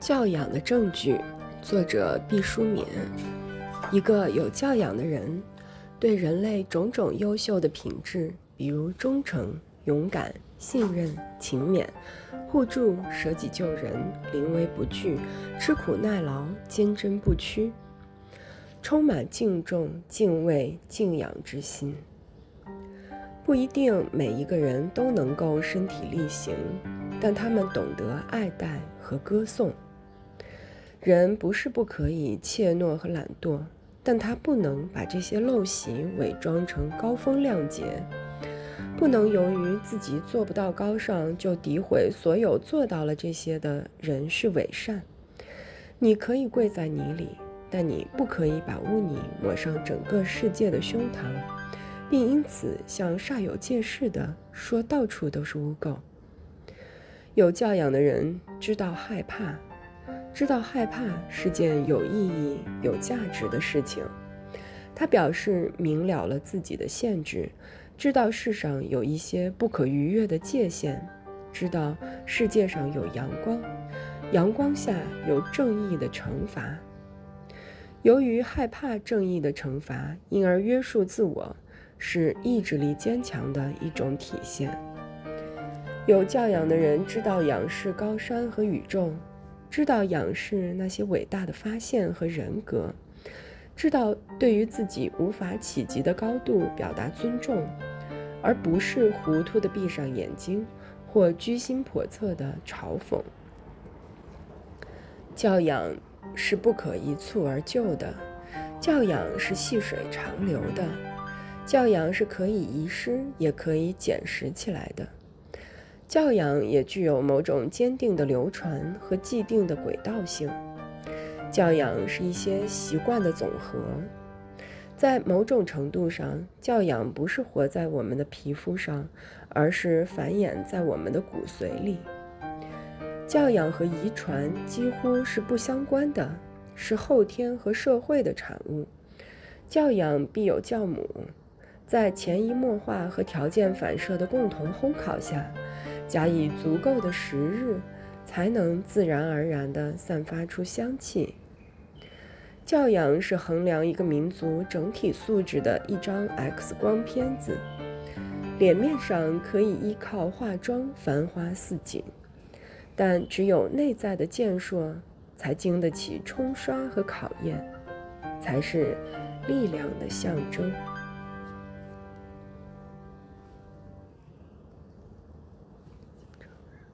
教养的证据，作者毕淑敏。一个有教养的人，对人类种种优秀的品质，比如忠诚、勇敢、信任、勤勉、互助、舍己救人、临危不惧、吃苦耐劳、坚贞不屈，充满敬重、敬畏、敬仰之心。不一定每一个人都能够身体力行，但他们懂得爱戴和歌颂。人不是不可以怯懦和懒惰，但他不能把这些陋习伪装成高风亮节，不能由于自己做不到高尚，就诋毁所有做到了这些的人是伪善。你可以跪在泥里，但你不可以把污泥抹上整个世界的胸膛，并因此像煞有介事的说到处都是污垢。有教养的人知道害怕。知道害怕是件有意义、有价值的事情。他表示明了了自己的限制，知道世上有一些不可逾越的界限，知道世界上有阳光，阳光下有正义的惩罚。由于害怕正义的惩罚，因而约束自我，是意志力坚强的一种体现。有教养的人知道仰视高山和宇宙。知道仰视那些伟大的发现和人格，知道对于自己无法企及的高度表达尊重，而不是糊涂的闭上眼睛或居心叵测的嘲讽。教养是不可一蹴而就的，教养是细水长流的，教养是可以遗失也可以捡拾起来的。教养也具有某种坚定的流传和既定的轨道性。教养是一些习惯的总和，在某种程度上，教养不是活在我们的皮肤上，而是繁衍在我们的骨髓里。教养和遗传几乎是不相关的，是后天和社会的产物。教养必有教母，在潜移默化和条件反射的共同烘烤下。加以足够的时日，才能自然而然地散发出香气。教养是衡量一个民族整体素质的一张 X 光片子。脸面上可以依靠化妆繁花似锦，但只有内在的健硕，才经得起冲刷和考验，才是力量的象征。